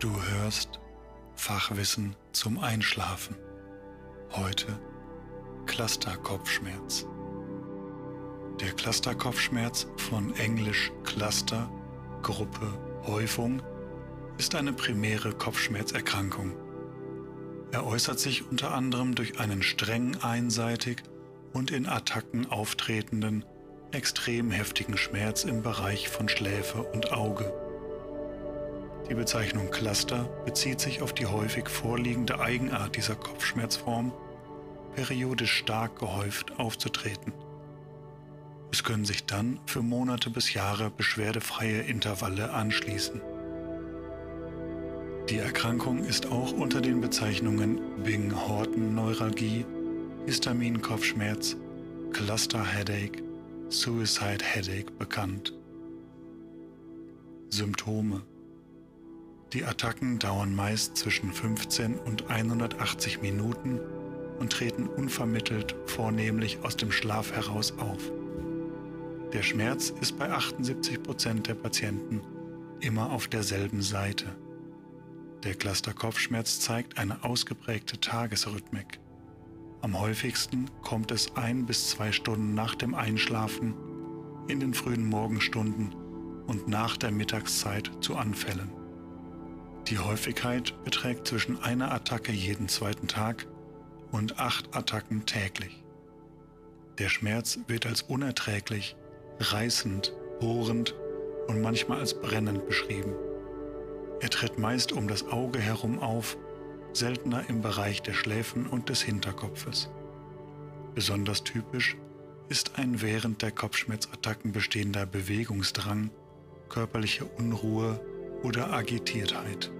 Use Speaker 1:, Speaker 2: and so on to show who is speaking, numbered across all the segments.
Speaker 1: Du hörst Fachwissen zum Einschlafen. Heute Cluster-Kopfschmerz. Der Cluster-Kopfschmerz von Englisch Cluster, Gruppe, Häufung ist eine primäre Kopfschmerzerkrankung. Er äußert sich unter anderem durch einen streng einseitig und in Attacken auftretenden, extrem heftigen Schmerz im Bereich von Schläfe und Auge. Die Bezeichnung Cluster bezieht sich auf die häufig vorliegende Eigenart dieser Kopfschmerzform, periodisch stark gehäuft aufzutreten. Es können sich dann für Monate bis Jahre beschwerdefreie Intervalle anschließen. Die Erkrankung ist auch unter den Bezeichnungen Bing-Horton-Neuralgie, Histamin-Kopfschmerz, Cluster-Headache, Suicide-Headache bekannt. Symptome Die Attacken dauern meist zwischen 15 und 180 Minuten und treten unvermittelt vornehmlich aus dem Schlaf heraus auf. Der Schmerz ist bei 78 Prozent der Patienten immer auf derselben Seite. Der Cluster-Kopfschmerz zeigt eine ausgeprägte Tagesrhythmik. Am häufigsten kommt es ein bis zwei Stunden nach dem Einschlafen, in den frühen Morgenstunden und nach der Mittagszeit zu Anfällen. Die Häufigkeit beträgt zwischen einer Attacke jeden zweiten Tag und acht Attacken täglich. Der Schmerz wird als unerträglich, reißend, bohrend und manchmal als brennend beschrieben. Er tritt meist um das Auge herum auf, seltener im Bereich der Schläfen und des Hinterkopfes. Besonders typisch ist ein während der Kopfschmerzattacken bestehender Bewegungsdrang, körperliche Unruhe oder Agitiertheit.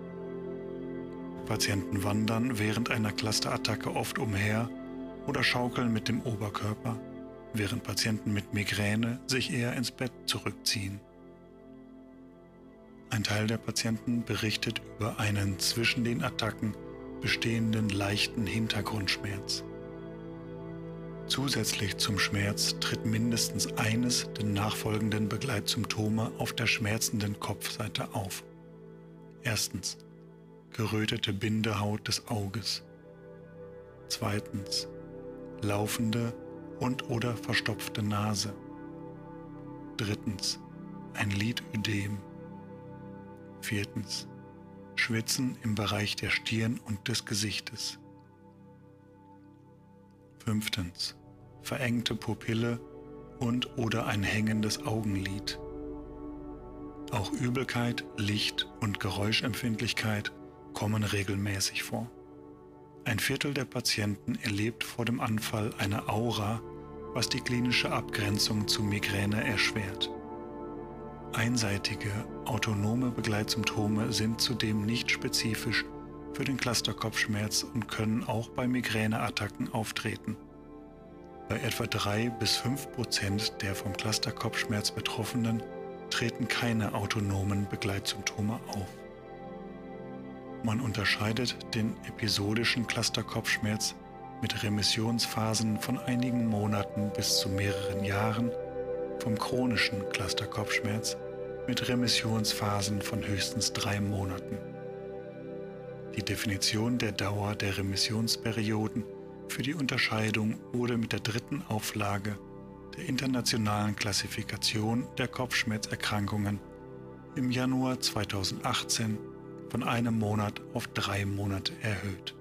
Speaker 1: Patienten wandern während einer Clusterattacke oft umher oder schaukeln mit dem Oberkörper, während Patienten mit Migräne sich eher ins Bett zurückziehen. Ein Teil der Patienten berichtet über einen zwischen den Attacken bestehenden leichten Hintergrundschmerz. Zusätzlich zum Schmerz tritt mindestens eines der nachfolgenden Begleitsymptome auf der schmerzenden Kopfseite auf. Erstens gerötete Bindehaut des Auges. Zweitens laufende und oder verstopfte Nase. Drittens ein Lidödem. Viertens. Schwitzen im Bereich der Stirn und des Gesichtes. Fünftens. Verengte Pupille und oder ein hängendes Augenlid. Auch Übelkeit, Licht- und Geräuschempfindlichkeit kommen regelmäßig vor. Ein Viertel der Patienten erlebt vor dem Anfall eine Aura, was die klinische Abgrenzung zu Migräne erschwert. Einseitige, autonome Begleitsymptome sind zudem nicht spezifisch für den Clusterkopfschmerz und können auch bei Migräneattacken auftreten. Bei etwa 3 bis 5 Prozent der vom Clusterkopfschmerz Betroffenen treten keine autonomen Begleitsymptome auf. Man unterscheidet den episodischen Clusterkopfschmerz mit Remissionsphasen von einigen Monaten bis zu mehreren Jahren vom chronischen Clusterkopfschmerz mit Remissionsphasen von höchstens drei Monaten. Die Definition der Dauer der Remissionsperioden für die Unterscheidung wurde mit der dritten Auflage der internationalen Klassifikation der Kopfschmerzerkrankungen im Januar 2018 von einem Monat auf drei Monate erhöht.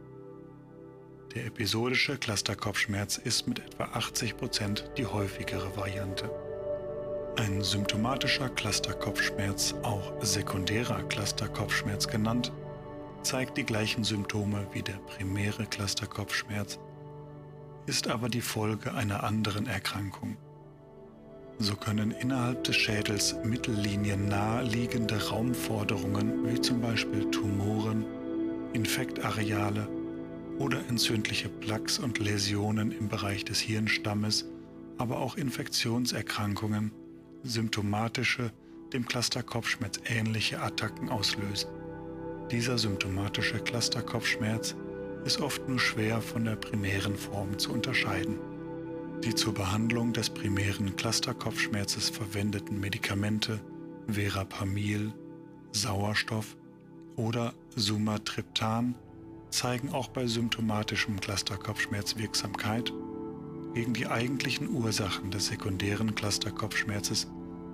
Speaker 1: Der episodische Clusterkopfschmerz ist mit etwa 80 Prozent die häufigere Variante. Ein symptomatischer Clusterkopfschmerz, auch sekundärer Clusterkopfschmerz genannt, zeigt die gleichen Symptome wie der primäre Clusterkopfschmerz, ist aber die Folge einer anderen Erkrankung. So können innerhalb des Schädels Mittellinien naheliegende Raumforderungen wie zum Beispiel Tumoren, Infektareale oder entzündliche Plaques und Läsionen im Bereich des Hirnstammes, aber auch Infektionserkrankungen symptomatische, dem Clusterkopfschmerz ähnliche Attacken auslösen. Dieser symptomatische Clusterkopfschmerz ist oft nur schwer von der primären Form zu unterscheiden. Die zur Behandlung des primären Clusterkopfschmerzes verwendeten Medikamente Verapamil, Sauerstoff oder Sumatriptan zeigen auch bei symptomatischem Clusterkopfschmerz Wirksamkeit. Gegen die eigentlichen Ursachen des sekundären Clusterkopfschmerzes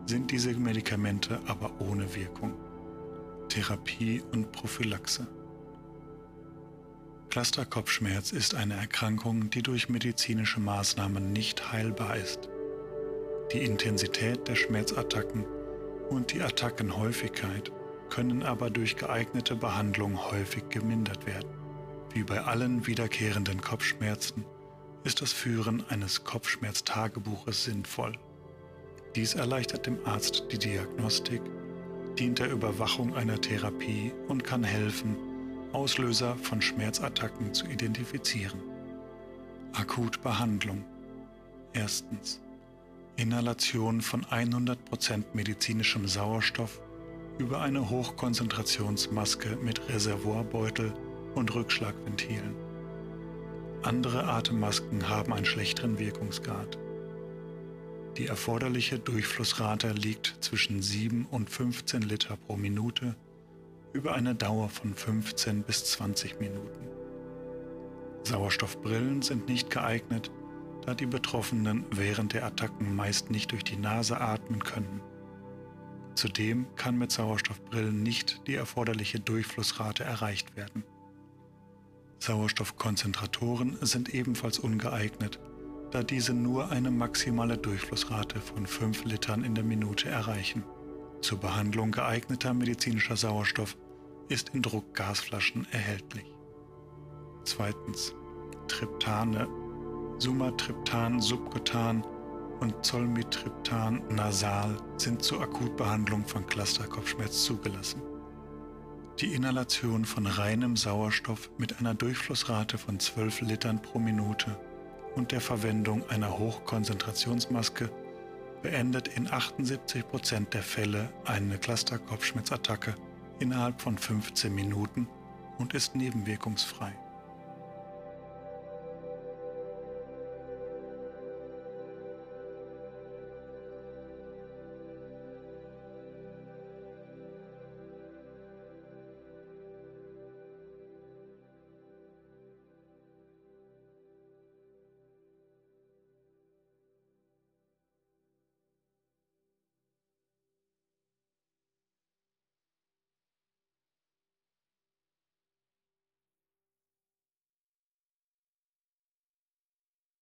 Speaker 1: sind diese Medikamente aber ohne Wirkung. Therapie und Prophylaxe. Clusterkopfschmerz ist eine Erkrankung, die durch medizinische Maßnahmen nicht heilbar ist. Die Intensität der Schmerzattacken und die Attackenhäufigkeit können aber durch geeignete Behandlung häufig gemindert werden. Wie bei allen wiederkehrenden Kopfschmerzen ist das Führen eines Kopfschmerztagebuches sinnvoll. Dies erleichtert dem Arzt die Diagnostik, dient der Überwachung einer Therapie und kann helfen, Auslöser von Schmerzattacken zu identifizieren. Akutbehandlung. Erstens. Inhalation von 100% medizinischem Sauerstoff über eine Hochkonzentrationsmaske mit Reservoirbeutel und Rückschlagventilen. Andere Atemmasken haben einen schlechteren Wirkungsgrad. Die erforderliche Durchflussrate liegt zwischen 7 und 15 Liter pro Minute über eine Dauer von 15 bis 20 Minuten. Sauerstoffbrillen sind nicht geeignet, da die Betroffenen während der Attacken meist nicht durch die Nase atmen können. Zudem kann mit Sauerstoffbrillen nicht die erforderliche Durchflussrate erreicht werden. Sauerstoffkonzentratoren sind ebenfalls ungeeignet, da diese nur eine maximale Durchflussrate von 5 Litern in der Minute erreichen. Zur Behandlung geeigneter medizinischer Sauerstoff ist in Druckgasflaschen erhältlich. Zweitens. Triptane, Sumatriptan subkutan und Zolmitriptan nasal sind zur Akutbehandlung von Clusterkopfschmerz zugelassen. Die Inhalation von reinem Sauerstoff mit einer Durchflussrate von 12 Litern pro Minute und der Verwendung einer Hochkonzentrationsmaske beendet in 78 Prozent der Fälle eine Clusterkopfschmerzattacke innerhalb von 15 Minuten und ist nebenwirkungsfrei.